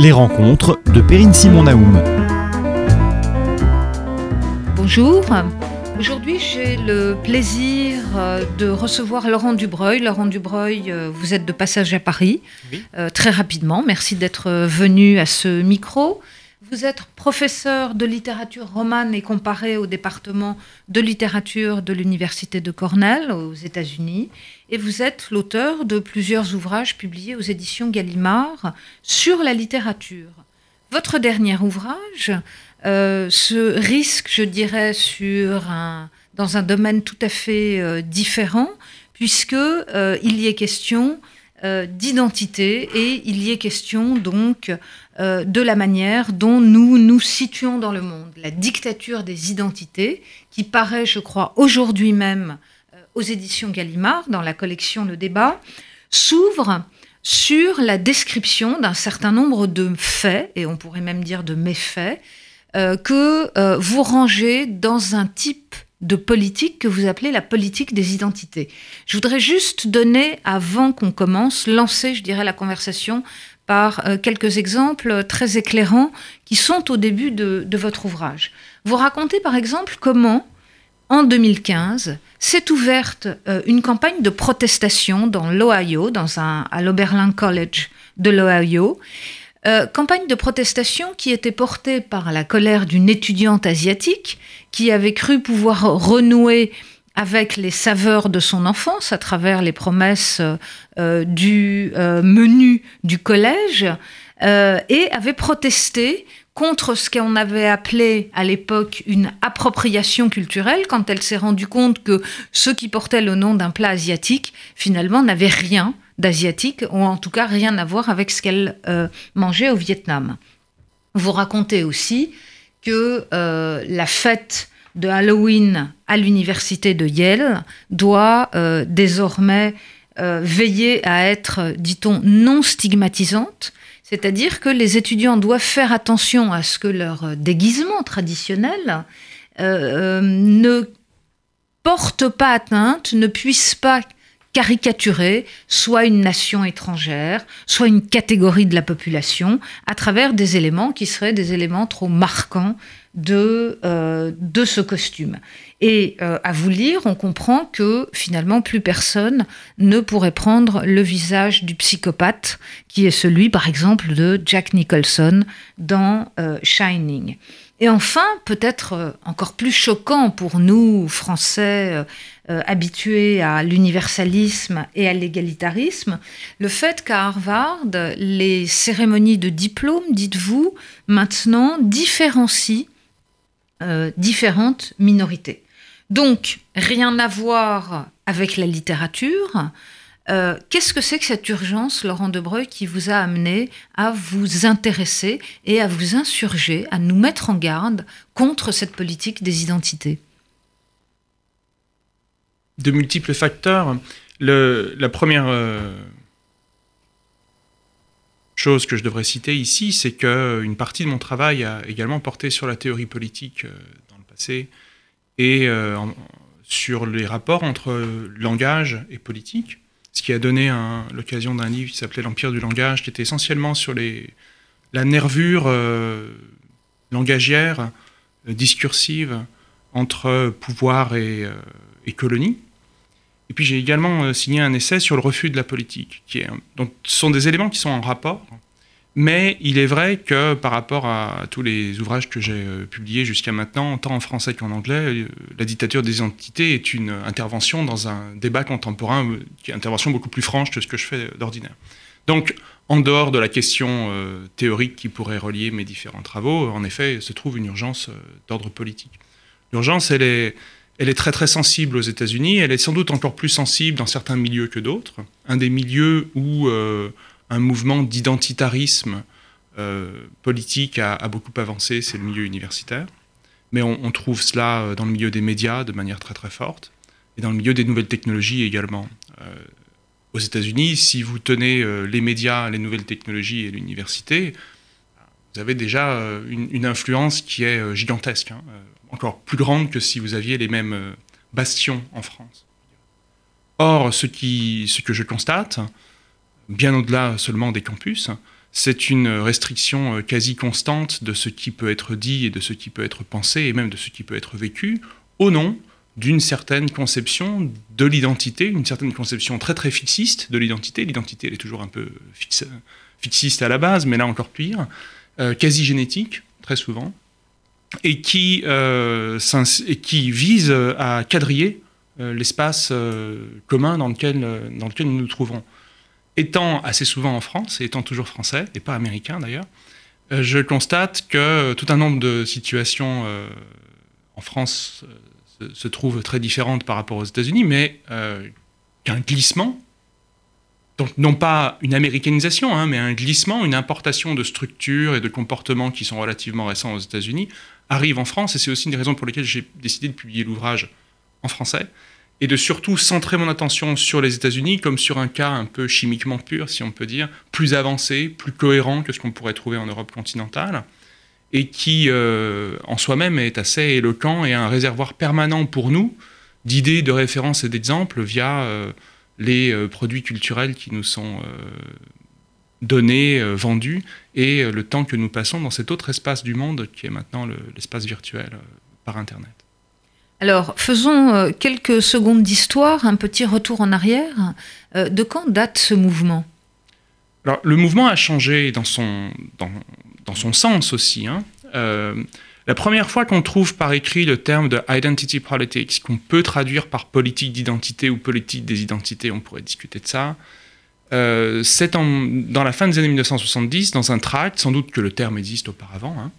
Les rencontres de Perrine Simon Naoum. Bonjour. Aujourd'hui, j'ai le plaisir euh, de recevoir Laurent Dubreuil. Laurent Dubreuil, euh, vous êtes de passage à Paris. Euh, très rapidement, merci d'être venu à ce micro. Vous êtes professeur de littérature romane et comparée au département de littérature de l'Université de Cornell aux États-Unis. Et vous êtes l'auteur de plusieurs ouvrages publiés aux éditions Gallimard sur la littérature. Votre dernier ouvrage euh, se risque, je dirais, sur un, dans un domaine tout à fait euh, différent, puisque euh, y est question d'identité et il y est question donc de la manière dont nous nous situons dans le monde. La dictature des identités, qui paraît, je crois, aujourd'hui même aux éditions Gallimard, dans la collection Le Débat, s'ouvre sur la description d'un certain nombre de faits, et on pourrait même dire de méfaits, euh, que euh, vous rangez dans un type de politique que vous appelez la politique des identités. Je voudrais juste donner, avant qu'on commence, lancer, je dirais, la conversation par euh, quelques exemples très éclairants qui sont au début de, votre ouvrage. Vous racontez par exemple comment, en 2015, s'est ouverte une campagne de protestation dans l'Ohio, à l'Oberlin College de l'Ohio, euh, campagne de protestation qui était portée par la colère d'une étudiante asiatique qui avait cru pouvoir renouer avec les saveurs de son enfance à travers les promesses euh, du euh, menu du collège et avait protesté contre ce qu'on avait appelé à l'époque une appropriation culturelle quand elle s'est rendue compte que ceux qui portaient le nom d'un plat asiatique finalement n'avaient rien d'asiatique, ou en tout cas rien à voir avec ce qu'elle euh, mangeait au Vietnam. Vous racontez aussi que euh, la fête de Halloween à l'université de Yale doit euh, désormais veiller à être, dit-on, non stigmatisante, c'est-à-dire que les étudiants doivent faire attention à ce que leur déguisement traditionnel ne porte pas atteinte, ne puisse pas caricaturer soit une nation étrangère, soit une catégorie de la population, à travers des éléments qui seraient des éléments trop marquants de, euh, ce costume. Et euh, à vous lire, on comprend que finalement, plus personne ne pourrait prendre le visage du psychopathe, qui est celui, par exemple, de Jack Nicholson dans euh, Shining. Et enfin, peut-être encore plus choquant pour nous, Français, euh, habitués à l'universalisme et à l'égalitarisme, le fait qu'à Harvard, les cérémonies de diplôme, dites-vous, maintenant différencient euh, différentes minorités. Donc, rien à voir avec la littérature. Euh, qu'est-ce que c'est que cette urgence, Laurent Debreuil, qui vous a amené à vous intéresser et à vous insurger, à nous mettre en garde contre cette politique des identités? De multiples facteurs. la première euh, chose que je devrais citer ici, c'est qu'une partie de mon travail a également porté sur la théorie politique euh, dans le passé et euh, sur les rapports entre langage et politique, ce qui a donné l'occasion d'un livre qui s'appelait L'Empire du langage, qui était essentiellement sur la nervure langagière, discursive entre pouvoir et, et colonie. Et puis j'ai également euh, signé un essai sur le refus de la politique. Donc ce sont des éléments qui sont en rapport, mais il est vrai que par rapport à tous les ouvrages que j'ai euh, publiés jusqu'à maintenant, tant en français qu'en anglais, euh, la dictature des identités est une intervention dans un débat contemporain, qui est une intervention beaucoup plus franche que ce que je fais d'ordinaire. Donc, en dehors de la question théorique qui pourrait relier mes différents travaux, en effet, se trouve une urgence d'ordre politique. L'urgence, elle est elle est très très sensible aux États-Unis. Elle est sans doute encore plus sensible dans certains milieux que d'autres. Un des milieux où euh, un mouvement d'identitarisme euh, politique a, beaucoup avancé, c'est le milieu universitaire. Mais on, trouve cela euh, dans le milieu des médias de manière très très forte et dans le milieu des nouvelles technologies également. aux États-Unis, si vous tenez les médias, les nouvelles technologies et l'université, vous avez déjà une, influence qui est gigantesque. Hein encore plus grande que si vous aviez les mêmes euh, bastions en France. Or, ce que je constate, bien au-delà seulement des campus, c'est une restriction euh, quasi constante de ce qui peut être dit et de ce qui peut être pensé et même de ce qui peut être vécu au nom d'une certaine conception de l'identité, une certaine conception très très fixiste de l'identité. L'identité, elle est toujours un peu fixiste à la base, mais là encore pire, euh, quasi génétique, très souvent, et qui, euh, vise à quadriller l'espace commun dans lequel, dans lequel nous nous trouvons étant assez souvent en France, et étant toujours français, et pas américain d'ailleurs, euh, je constate que tout un nombre de situations euh, en France euh, se, trouvent très différentes par rapport aux États-Unis, mais qu'un glissement, donc non pas une américanisation, hein, mais un glissement, une importation de structures et de comportements qui sont relativement récents aux États-Unis, arrive en France, et c'est aussi une des raisons pour lesquelles j'ai décidé de publier l'ouvrage en français, et de surtout centrer mon attention sur les États-Unis comme sur un cas un peu chimiquement pur, si on peut dire, plus avancé, plus cohérent que ce qu'on pourrait trouver en Europe continentale, et qui euh, en soi-même est assez éloquent et un réservoir permanent pour nous d'idées, de références et d'exemples via euh, les euh, produits culturels qui nous sont donnés, vendus, et le temps que nous passons dans cet autre espace du monde qui est maintenant l'espace virtuel par Internet. Alors, faisons euh, quelques secondes d'histoire, un petit retour en arrière. Euh, de quand date ce mouvement? Alors, le mouvement a changé dans son, dans, son sens aussi. Hein. Euh, la première fois qu'on trouve par écrit le terme de identity politics, qu'on peut traduire par politique d'identité ou politique des identités, on pourrait discuter de ça, c'est dans la fin des années 1970, dans un tract, sans doute que le terme existe auparavant, hein,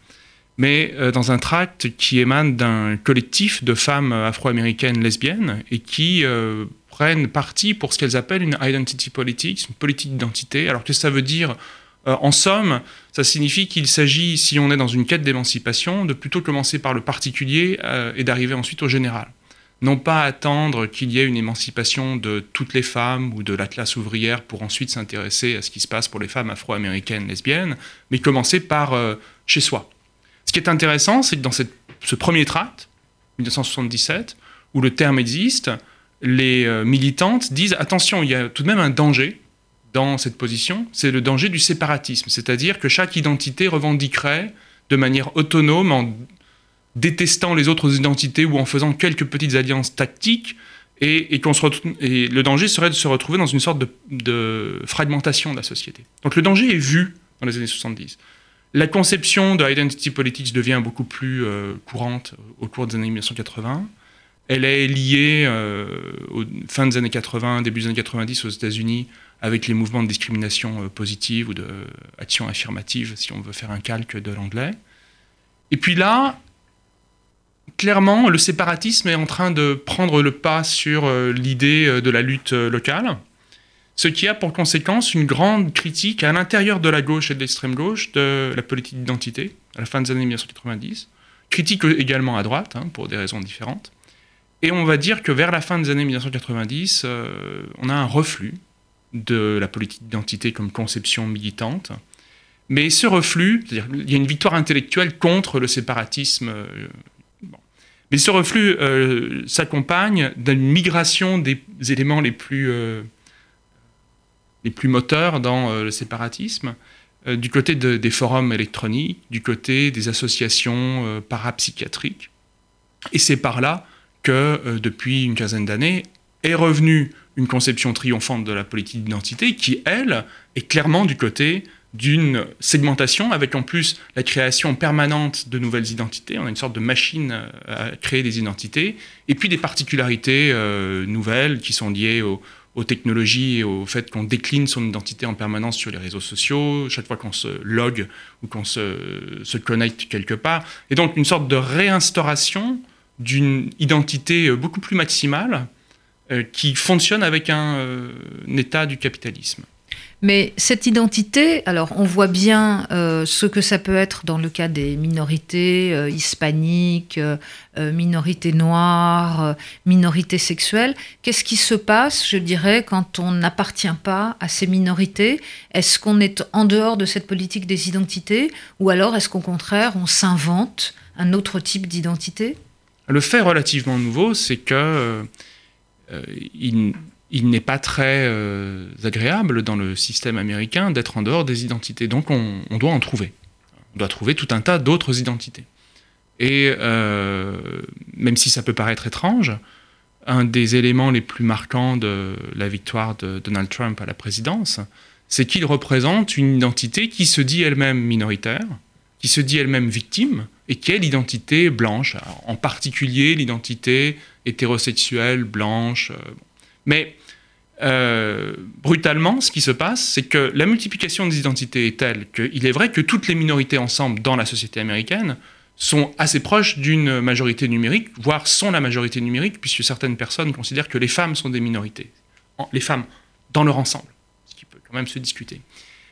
mais euh, dans un tract qui émane d'un collectif de femmes afro-américaines lesbiennes et qui euh, prennent parti pour ce qu'elles appellent une identity politics, une politique d'identité. Alors que ça veut dire euh, en somme, ça signifie qu'il s'agit, si on est dans une quête d'émancipation, de plutôt commencer par le particulier et d'arriver ensuite au général. Non pas attendre qu'il y ait une émancipation de toutes les femmes ou de la classe ouvrière pour ensuite s'intéresser à ce qui se passe pour les femmes afro-américaines lesbiennes, mais commencer par chez soi. Ce qui est intéressant, c'est que dans ce premier tract, 1977, où le terme existe, les euh, militantes disent attention, il y a tout de même un danger dans cette position, c'est le danger du séparatisme, c'est-à-dire que chaque identité revendiquerait de manière autonome, en détestant les autres identités ou en faisant quelques petites alliances tactiques, et, le danger serait de se retrouver dans une sorte de fragmentation de la société. Donc le danger est vu dans les années 70. La conception de identity politics devient beaucoup plus euh, courante au cours des années 1980. Elle est liée euh, aux fin des années 80, début des années 90 aux États-Unis avec les mouvements de discrimination euh, positive ou d'action affirmative, si on veut faire un calque de l'anglais. Et puis là, clairement, le séparatisme est en train de prendre le pas sur l'idée de la lutte locale ce qui a pour conséquence une grande critique à l'intérieur de la gauche et de l'extrême gauche de la politique d'identité à la fin des années 1990, critique également à droite, hein, pour des raisons différentes. Et on va dire que vers la fin des années 1990, euh, on a un reflux de la politique d'identité comme conception militante. Mais ce reflux, c'est-à-dire il y a une victoire intellectuelle contre le séparatisme. Euh, Mais ce reflux euh, s'accompagne d'une migration des éléments les plus les plus moteurs dans euh, le séparatisme, euh, du côté des forums électroniques, du côté des associations euh, parapsychiatriques. Et c'est par là que, depuis une quinzaine d'années, est revenue une conception triomphante de la politique d'identité qui, elle, est clairement du côté d'une segmentation avec en plus la création permanente de nouvelles identités. On a une sorte de machine à créer des identités et puis des particularités nouvelles qui sont liées au, aux technologies et au fait qu'on décline son identité en permanence sur les réseaux sociaux, chaque fois qu'on se log ou qu'on se, connecte quelque part. Et donc une sorte de réinstauration d'une identité euh, beaucoup plus maximale euh, qui fonctionne avec un, euh, un état du capitalisme. Mais cette identité, alors on voit bien euh, ce que ça peut être dans le cas des minorités euh, hispaniques, euh, minorités noires, minorités sexuelles. Qu'est-ce qui se passe, je dirais, quand on n'appartient pas à ces minorités? Est-ce qu'on est en dehors de cette politique des identités? Ou alors est-ce qu'au contraire on s'invente un autre type d'identité? Le fait relativement nouveau, c'est que il il n'est pas très agréable dans le système américain d'être en dehors des identités. Donc on, doit en trouver. On doit trouver tout un tas d'autres identités. Et même si ça peut paraître étrange, un des éléments les plus marquants de la victoire de Donald Trump à la présidence, c'est qu'il représente une identité qui se dit elle-même minoritaire, qui se dit elle-même victime, et qui est l'identité blanche, en particulier l'identité hétérosexuelle blanche. Euh, Mais euh, brutalement, ce qui se passe, c'est que la multiplication des identités est telle qu'il est vrai que toutes les minorités ensemble dans la société américaine sont assez proches d'une majorité numérique, voire sont la majorité numérique, puisque certaines personnes considèrent que les femmes sont des minorités. Les femmes dans leur ensemble même se discuter.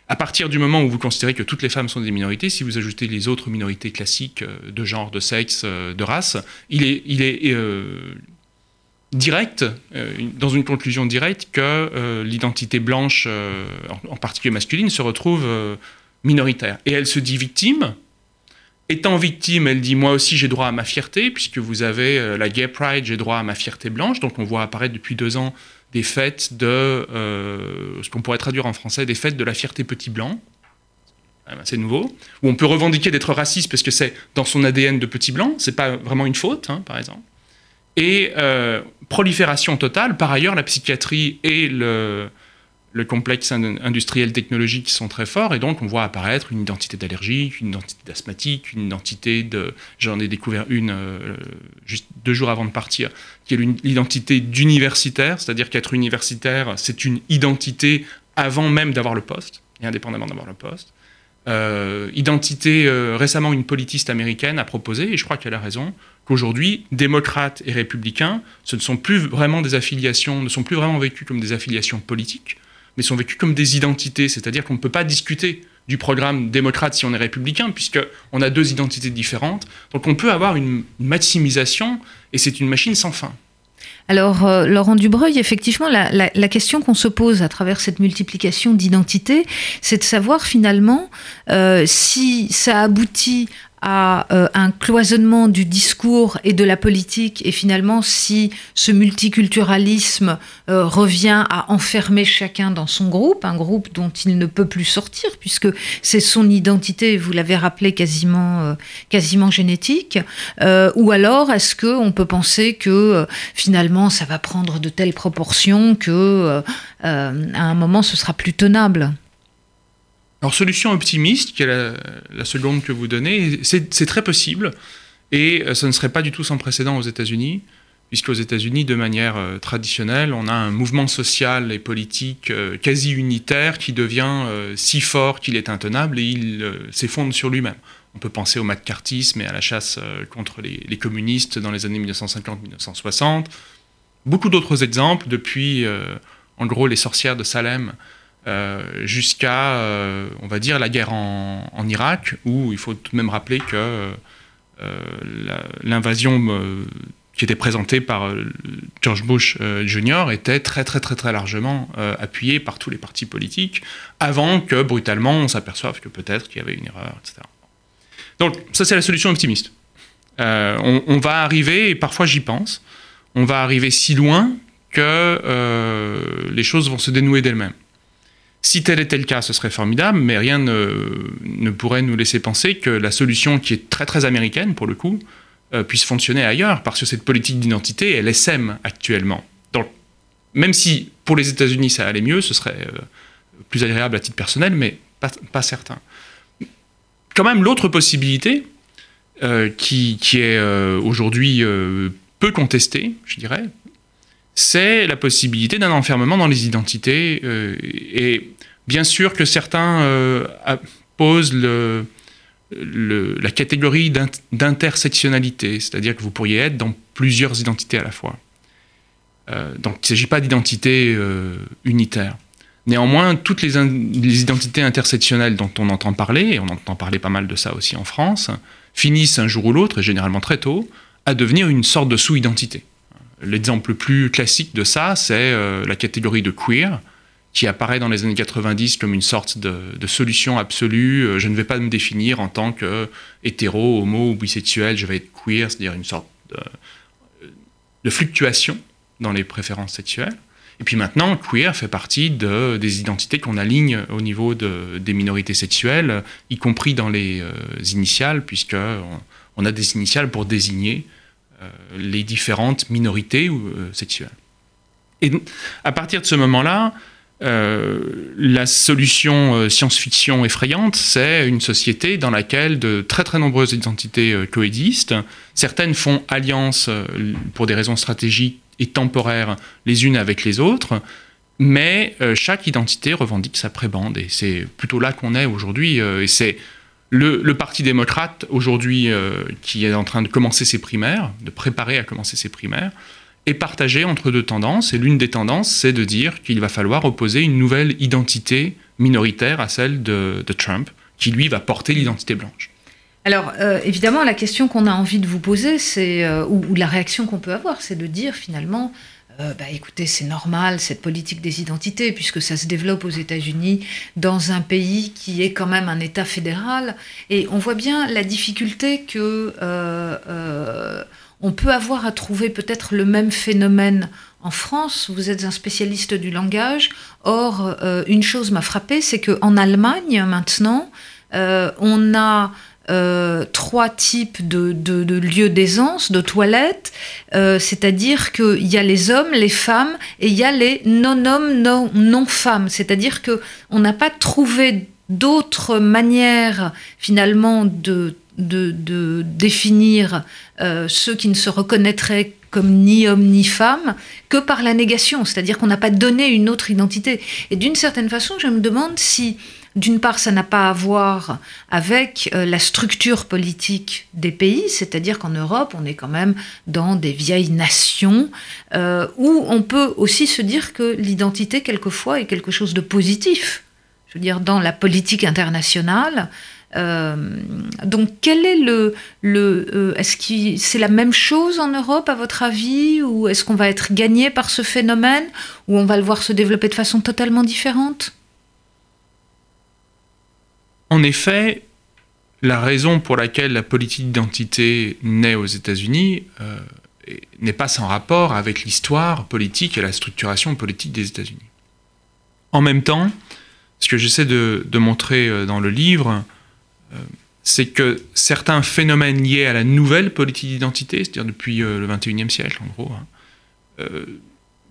À partir du moment où vous considérez que toutes les femmes sont des minorités, si vous ajoutez les autres minorités classiques euh, de genre, de sexe, euh, de race, il est, il est direct, dans une conclusion directe, que l'identité blanche, en, particulier masculine, se retrouve minoritaire. Et elle se dit victime. Étant victime, elle dit moi aussi j'ai droit à ma fierté, puisque vous avez la Gay Pride, j'ai droit à ma fierté blanche. Donc on voit apparaître depuis deux ans des fêtes de, euh, ce qu'on pourrait traduire en français, des fêtes de la fierté petit blanc, c'est nouveau, où on peut revendiquer d'être raciste parce que c'est dans son ADN de petit blanc, c'est pas vraiment une faute, hein, par exemple. Et euh, prolifération totale, par ailleurs, la psychiatrie et le, le complexe industriel technologique sont très forts, et donc on voit apparaître une identité d'allergique, une identité d'asthmatique, une identité de... J'en ai découvert une euh, juste deux jours avant de partir, qui est l'identité d'universitaire, c'est-à-dire qu'être universitaire, c'est une identité avant même d'avoir le poste, et indépendamment d'avoir le poste. Euh, identité, euh, récemment une politiste américaine a proposé, et je crois qu'elle a raison, qu'aujourd'hui, démocrates et républicains, ce ne sont plus vraiment des affiliations, ne sont plus vraiment vécus comme des affiliations politiques, mais sont vécus comme des identités, c'est-à-dire qu'on ne peut pas discuter du programme démocrate si on est républicain, puisqu'on a deux identités différentes. Donc on peut avoir une maximisation, et c'est une machine sans fin. Alors, euh, Laurent Dubreuil, effectivement, la, question qu'on se pose à travers cette multiplication d'identités, c'est de savoir finalement euh, si ça aboutit à euh, un cloisonnement du discours et de la politique. Et finalement si ce multiculturalisme euh, revient à enfermer chacun dans son groupe, un groupe dont il ne peut plus sortir puisque c'est son identité, vous l'avez rappelé, quasiment, euh, quasiment génétique, ou alors est-ce qu'on peut penser que finalement ça va prendre de telles proportions que à un moment ce sera plus tenable? Alors, solution optimiste, qui est la, seconde que vous donnez, c'est très possible. Et euh, ça ne serait pas du tout sans précédent aux États-Unis, puisqu'aux États-Unis, de manière euh, traditionnelle, on a un mouvement social et politique euh, quasi unitaire qui devient si fort qu'il est intenable et il s'effondre sur lui-même. On peut penser au McCarthyisme et à la chasse contre les, communistes dans les années 1950-1960. Beaucoup d'autres exemples, depuis, en gros, les sorcières de Salem jusqu'à, euh, on va dire, la guerre en, Irak, où il faut tout de même rappeler que euh, l'invasion qui était présentée par George Bush Jr. était très très très très largement appuyée par tous les partis politiques, avant que brutalement on s'aperçoive que peut-être qu'il y avait une erreur, etc. Donc ça c'est la solution optimiste. On, on, va arriver, et parfois j'y pense, on va arriver si loin que les choses vont se dénouer d'elles-mêmes. Si tel était le cas, ce serait formidable, mais rien ne, pourrait nous laisser penser que la solution, qui est très très américaine pour le coup, euh, puisse fonctionner ailleurs, parce que cette politique d'identité, elle sème actuellement. Donc, même si pour les États-Unis ça allait mieux, ce serait euh, plus agréable à titre personnel, mais pas, certain. Quand même, l'autre possibilité, euh, qui, qui, est aujourd'hui peu contestée, je dirais, c'est la possibilité d'un enfermement dans les identités. Euh, et bien sûr que certains euh, posent la catégorie d'intersectionnalité, c'est-à-dire que vous pourriez être dans plusieurs identités à la fois. Euh, donc il ne s'agit pas d'identité unitaire. Néanmoins, toutes les, les, identités intersectionnelles dont on entend parler, et on entend parler pas mal de ça aussi en France, finissent un jour ou l'autre, et généralement très tôt, à devenir une sorte de sous-identité. L'exemple le plus classique de ça, c'est euh, la catégorie de queer, qui apparaît dans les années 90 comme une sorte de, solution absolue. Euh, je ne vais pas me définir en tant que hétéro, homo ou bisexuel, je vais être queer, c'est-à-dire une sorte de, fluctuation dans les préférences sexuelles. Et puis maintenant, queer fait partie de, des identités qu'on aligne au niveau de, des minorités sexuelles, y compris dans les euh, initiales, puisque on, a des initiales pour désigner euh, les différentes minorités euh, sexuelles. Et à partir de ce moment-là, la solution science-fiction effrayante, c'est une société dans laquelle de très très nombreuses identités coexistent. Certaines font alliance pour des raisons stratégiques et temporaires les unes avec les autres, mais euh, chaque identité revendique sa prébande, et c'est plutôt là qu'on est aujourd'hui, euh, et c'est le, Parti démocrate aujourd'hui euh, qui est en train de commencer ses primaires, de préparer à commencer ses primaires, est partagé entre deux tendances, et l'une des tendances, c'est de dire qu'il va falloir opposer une nouvelle identité minoritaire à celle de, Trump, qui lui va porter l'identité blanche. Alors, évidemment, la question qu'on a envie de vous poser, c'est, ou, la réaction qu'on peut avoir, c'est de dire finalement, euh, bah, écoutez, c'est normal, cette politique des identités, puisque ça se développe aux États-Unis, dans un pays qui est quand même un État fédéral. Et on voit bien la difficulté que euh, euh, on peut avoir à trouver peut-être le même phénomène en France. Vous êtes un spécialiste du langage. Or, une chose m'a frappé, c'est qu'en Allemagne, maintenant, on a euh, trois types de, lieux d'aisance, de toilettes, euh, c'est-à-dire qu'il y a les hommes, les femmes, et il y a les non-hommes, non-femmes, c'est-à-dire qu'on n'a pas trouvé d'autres manières finalement de, définir euh, ceux qui ne se reconnaîtraient comme ni homme ni femme que par la négation, c'est-à-dire qu'on n'a pas donné une autre identité. Et d'une certaine façon, je me demande si d'une part, ça n'a pas à voir avec euh, la structure politique des pays, c'est-à-dire qu'en Europe, on est quand même dans des vieilles nations euh, où on peut aussi se dire que l'identité, quelquefois, est quelque chose de positif. Je veux dire, dans la politique internationale. Euh, donc, quel est le, le est-ce que c'est la même chose en Europe à votre avis, ou est-ce qu'on va être gagné par ce phénomène, ou on va le voir se développer de façon totalement différente? En effet, la raison pour laquelle la politique d'identité naît aux États-Unis euh, n'est pas sans rapport avec l'histoire politique et la structuration politique des États-Unis. En même temps, ce que j'essaie de, montrer euh, dans le livre, euh, c'est que certains phénomènes liés à la nouvelle politique d'identité, c'est-à-dire depuis le XXIe siècle en gros, hein,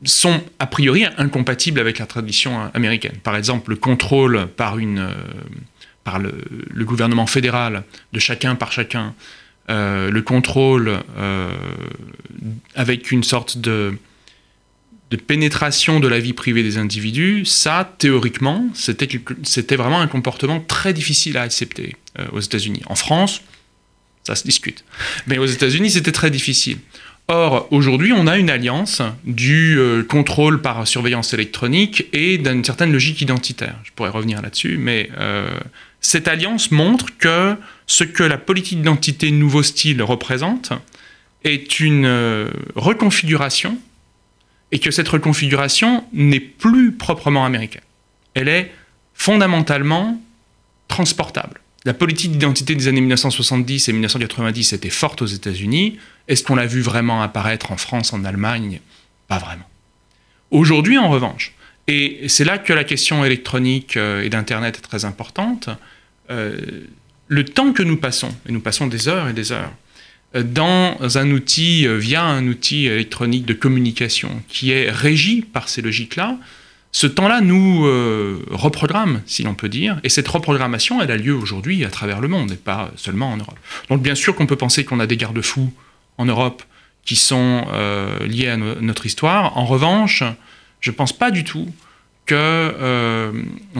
sont a priori incompatibles avec la tradition américaine. Par exemple, le contrôle par une par le, gouvernement fédéral, de chacun par chacun, euh, le contrôle euh, avec une sorte de, pénétration de la vie privée des individus, ça, théoriquement, c'était vraiment un comportement très difficile à accepter euh, aux États-Unis. En France, ça se discute. Mais aux États-Unis, c'était très difficile. Or, aujourd'hui, on a une alliance du contrôle par surveillance électronique et d'une certaine logique identitaire. Je pourrais revenir là-dessus, mais cette alliance montre que ce que la politique d'identité nouveau style représente est une euh, reconfiguration et que cette reconfiguration n'est plus proprement américaine. Elle est fondamentalement transportable. La politique d'identité des années 1970 et 1990 était forte aux États-Unis. Est-ce qu'on l'a vu vraiment apparaître en France, en Allemagne? Pas vraiment. Aujourd'hui, en revanche, et c'est là que la question électronique euh, et d'Internet est très importante. Euh, le temps que nous passons, et nous passons des heures et des heures, euh, dans un outil, via un outil électronique de communication qui est régi par ces logiques-là, ce temps-là nous reprogramme, si l'on peut dire, et cette reprogrammation, elle a lieu aujourd'hui à travers le monde, et pas seulement en Europe. Donc bien sûr qu'on peut penser qu'on a des garde-fous en Europe qui sont liés à notre histoire. En revanche, je ne pense pas du tout qu'on euh,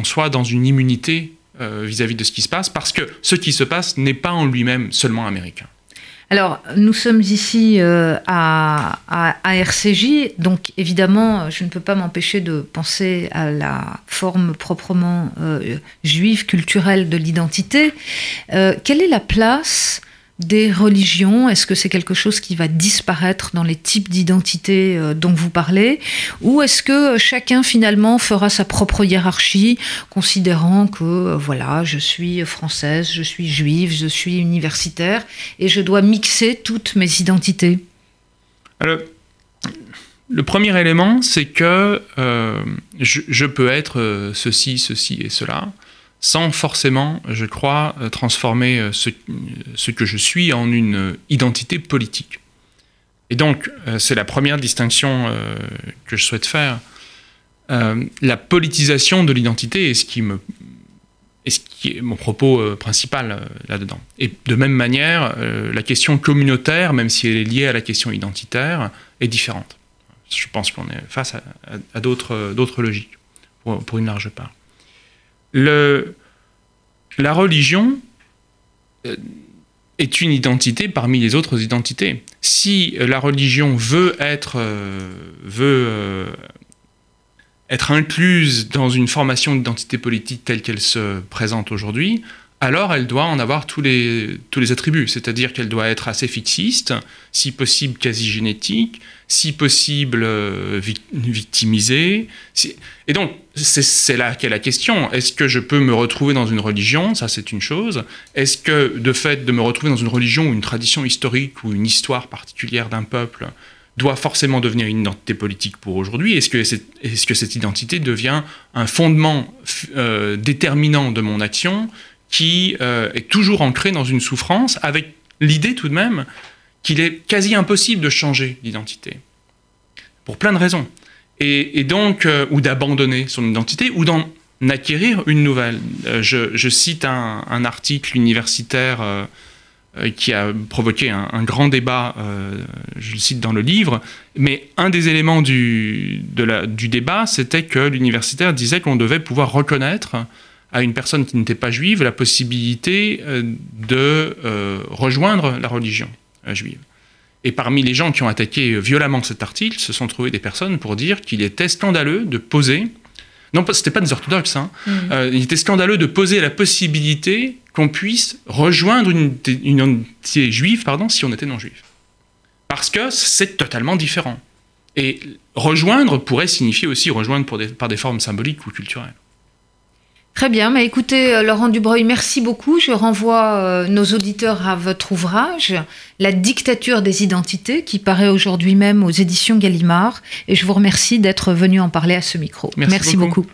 soit dans une immunité euh, vis-à-vis de ce qui se passe, parce que ce qui se passe n'est pas en lui-même seulement américain. Alors, nous sommes ici euh, à, à, RCJ, donc évidemment, je ne peux pas m'empêcher de penser à la forme proprement juive, culturelle de l'identité. quelle est la place des religions. Est-ce que c'est quelque chose qui va disparaître dans les types d'identité euh, dont vous parlez? Ou est-ce que chacun finalement fera sa propre hiérarchie, considérant que euh, voilà, je suis française, je suis juive, je suis universitaire, et je dois mixer toutes mes identités? Le premier élément, c'est que euh, je, peux être euh, ceci, ceci et cela, sans forcément, je crois, euh, transformer ce, ce, que je suis en une identité politique. Et donc, c'est la première distinction que je souhaite faire. la politisation de l'identité est ce qui est mon propos euh, principal euh, là-dedans. Et de même manière, euh, la question communautaire, même si elle est liée à la question identitaire, est différente. Je pense qu'on est face à, d'autres logiques, pour, une large part. La religion est une identité parmi les autres identités. Si la religion veut être, veut être incluse dans une formation d'identité politique telle qu'elle se présente aujourd'hui, alors elle doit en avoir tous les, tous les attributs, c'est-à-dire qu'elle doit être assez fixiste, si possible quasi génétique, si possible euh, victimisée. Et donc, c'est là qu'est la question. Est-ce que je peux me retrouver dans une religion? Ça, c'est une chose. Est-ce que, de fait de me retrouver dans une religion ou une tradition historique ou une histoire particulière d'un peuple, doit forcément devenir une identité politique pour aujourd'hui? Est-ce que, est, que, cette identité devient un fondement euh, déterminant de mon action? Qui euh, est toujours ancré dans une souffrance, avec l'idée tout de même qu'il est quasi impossible de changer d'identité, pour plein de raisons. Et, donc, euh, ou d'abandonner son identité, ou d'en acquérir une nouvelle. Je, cite un, article universitaire euh, qui a provoqué un, grand débat, euh, je le cite dans le livre, mais un des éléments du débat, c'était que l'universitaire disait qu'on devait pouvoir reconnaître à une personne qui n'était pas juive la possibilité euh, de rejoindre la religion juive. Et parmi les gens qui ont attaqué violemment cet article, se sont trouvés des personnes pour dire qu'il était scandaleux de poser non, ce n'était pas des orthodoxes. Hein. Mm. Euh, il était scandaleux de poser la possibilité qu'on puisse rejoindre une, une entité juive pardon, si on était non-juif. Parce que c'est totalement différent. Et rejoindre pourrait signifier aussi rejoindre par des formes symboliques ou culturelles. Très bien, mais écoutez, euh, Laurent Dubreuil, merci beaucoup. Je renvoie euh, nos auditeurs à votre ouvrage, La dictature des identités, qui paraît aujourd'hui même aux éditions Gallimard. Et je vous remercie d'être venu en parler à ce micro. Merci, beaucoup.